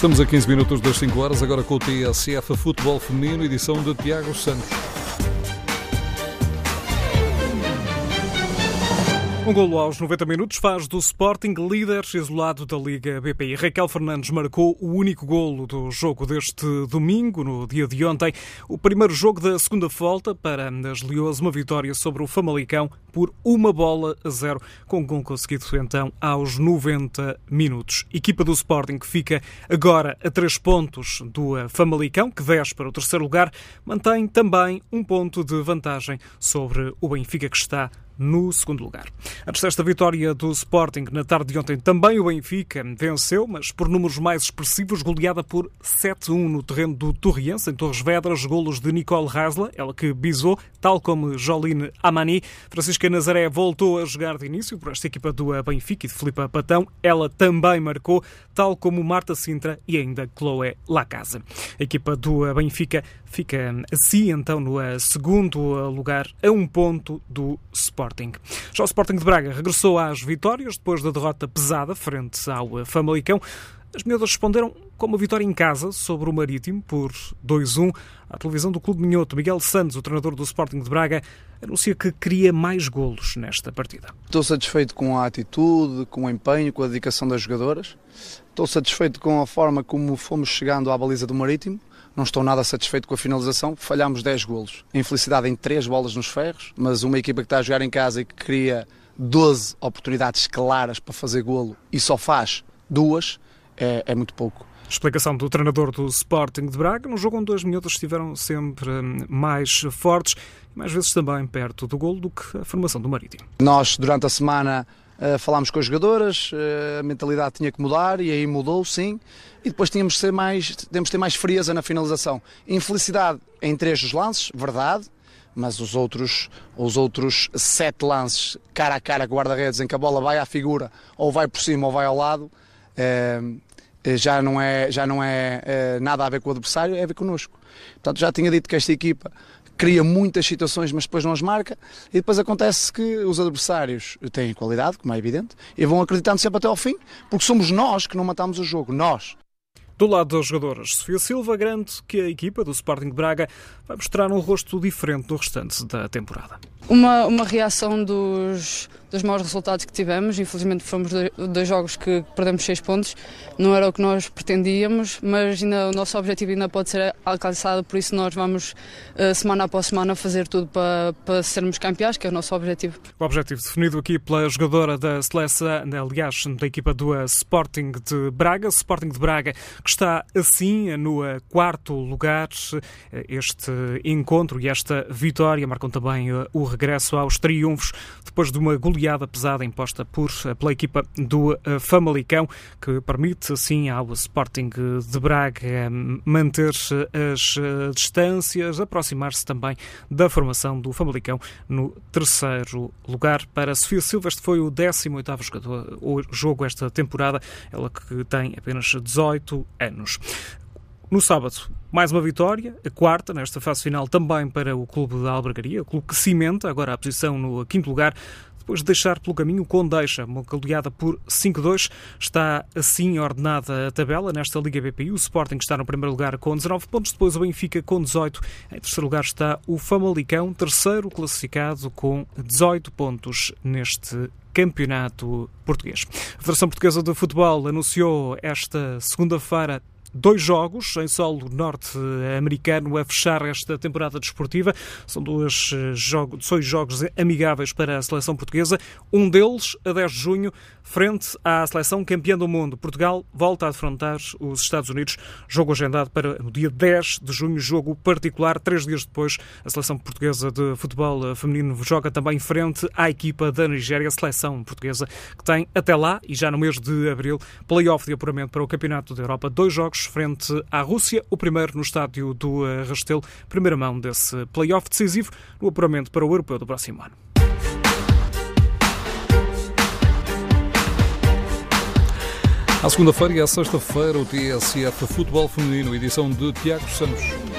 Estamos a 15 minutos das 5 horas, agora com o TSF Futebol Feminino, edição de Tiago Santos. Um golo aos 90 minutos faz do Sporting líder isolado da Liga BPI. Raquel Fernandes marcou o único golo do jogo deste domingo, no dia de ontem. O primeiro jogo da segunda volta para as Leões, uma vitória sobre o Famalicão por uma bola a zero, com um gol conseguido então aos 90 minutos. Equipa do Sporting que fica agora a três pontos do Famalicão, que desce para o terceiro lugar, mantém também um ponto de vantagem sobre o Benfica, que está no segundo lugar. Antes desta vitória do Sporting, na tarde de ontem, também o Benfica venceu, mas por números mais expressivos, goleada por 7-1 no terreno do Torriense, em Torres Vedras, golos de Nicole Hasla, ela que bisou, tal como Joline Amani. Francisca Nazaré voltou a jogar de início por esta equipa do Benfica e de Filipe Patão. Ela também marcou, tal como Marta Sintra e ainda Chloé Lacasa. A equipa do Benfica fica assim, então, no segundo lugar, a um ponto do Sporting. Sporting. Já o Sporting de Braga regressou às vitórias depois da derrota pesada frente ao Famalicão. As miúdas responderam com uma vitória em casa sobre o Marítimo por 2-1. A televisão do Clube Minhoto, Miguel Santos, o treinador do Sporting de Braga, anuncia que queria mais golos nesta partida. Estou satisfeito com a atitude, com o empenho, com a dedicação das jogadoras. Estou satisfeito com a forma como fomos chegando à baliza do Marítimo. Não estou nada satisfeito com a finalização, falhámos 10 golos. Infelicidade em 3 bolas nos ferros, mas uma equipa que está a jogar em casa e que cria 12 oportunidades claras para fazer golo e só faz duas, é, é muito pouco. Explicação do treinador do Sporting de Braga. No jogo onde as minhotas estiveram sempre hum, mais fortes e mais vezes também perto do golo do que a formação do Marítimo. Nós, durante a semana, Uh, falámos com as jogadoras, uh, a mentalidade tinha que mudar e aí mudou, sim. E depois tínhamos de, ser mais, tínhamos de ter mais frieza na finalização. Infelicidade em três dos lances, verdade, mas os outros, os outros sete lances, cara a cara guarda-redes, em que a bola vai à figura, ou vai por cima ou vai ao lado, uh, já não é, já não é nada a ver com o adversário, é a ver connosco. Portanto, já tinha dito que esta equipa cria muitas situações, mas depois não as marca, e depois acontece que os adversários têm qualidade, como é evidente, e vão acreditando sempre até ao fim, porque somos nós que não matamos o jogo, nós. Do lado das jogadoras, Sofia Silva garante que a equipa do Sporting de Braga vai mostrar um rosto diferente no restante da temporada. Uma, uma reação dos, dos maus resultados que tivemos. Infelizmente fomos dois jogos que perdemos seis pontos. Não era o que nós pretendíamos, mas ainda, o nosso objetivo ainda pode ser alcançado, por isso nós vamos eh, semana após semana fazer tudo para, para sermos campeões, que é o nosso objetivo. O objetivo definido aqui pela jogadora da seleção, aliás, da equipa do Sporting de Braga, Sporting de Braga, que está assim no quarto lugar. Este encontro e esta vitória marcam também o regresso aos triunfos depois de uma goleada pesada imposta por, pela equipa do eh, Famalicão, que permite assim ao Sporting de Braga manter as distâncias, aproximar-se também da formação do Famalicão no terceiro lugar. Para Sofia Silva, este foi o 18º jogador, o jogo esta temporada, ela que tem apenas 18 anos. No sábado, mais uma vitória, a quarta nesta fase final também para o Clube da Albergaria, o clube que cimenta agora a posição no quinto lugar, depois de deixar pelo caminho o Condeixa, uma goleada por 5-2. Está assim ordenada a tabela nesta Liga BPI. O Sporting está no primeiro lugar com 19 pontos, depois o Benfica com 18. Em terceiro lugar está o Famalicão, terceiro classificado com 18 pontos neste campeonato português. A Federação Portuguesa de Futebol anunciou esta segunda-feira dois jogos em solo norte-americano a fechar esta temporada desportiva. São dois eh, jogos, dois jogos amigáveis para a seleção portuguesa. Um deles, a 10 de junho, frente à seleção campeã do mundo. Portugal volta a defrontar os Estados Unidos. Jogo agendado para o dia 10 de junho, jogo particular. Três dias depois, a seleção portuguesa de futebol feminino joga também frente à equipa da Nigéria, a seleção portuguesa, que tem até lá, e já no mês de abril, play-off de apuramento para o Campeonato da Europa. Dois jogos frente à Rússia, o primeiro no estádio do eh, Restelo, primeira mão desse play-off decisivo no apuramento para o Europeu do próximo ano. À segunda-feira e à sexta-feira, o TSF Futebol Feminino, edição de Tiago Santos.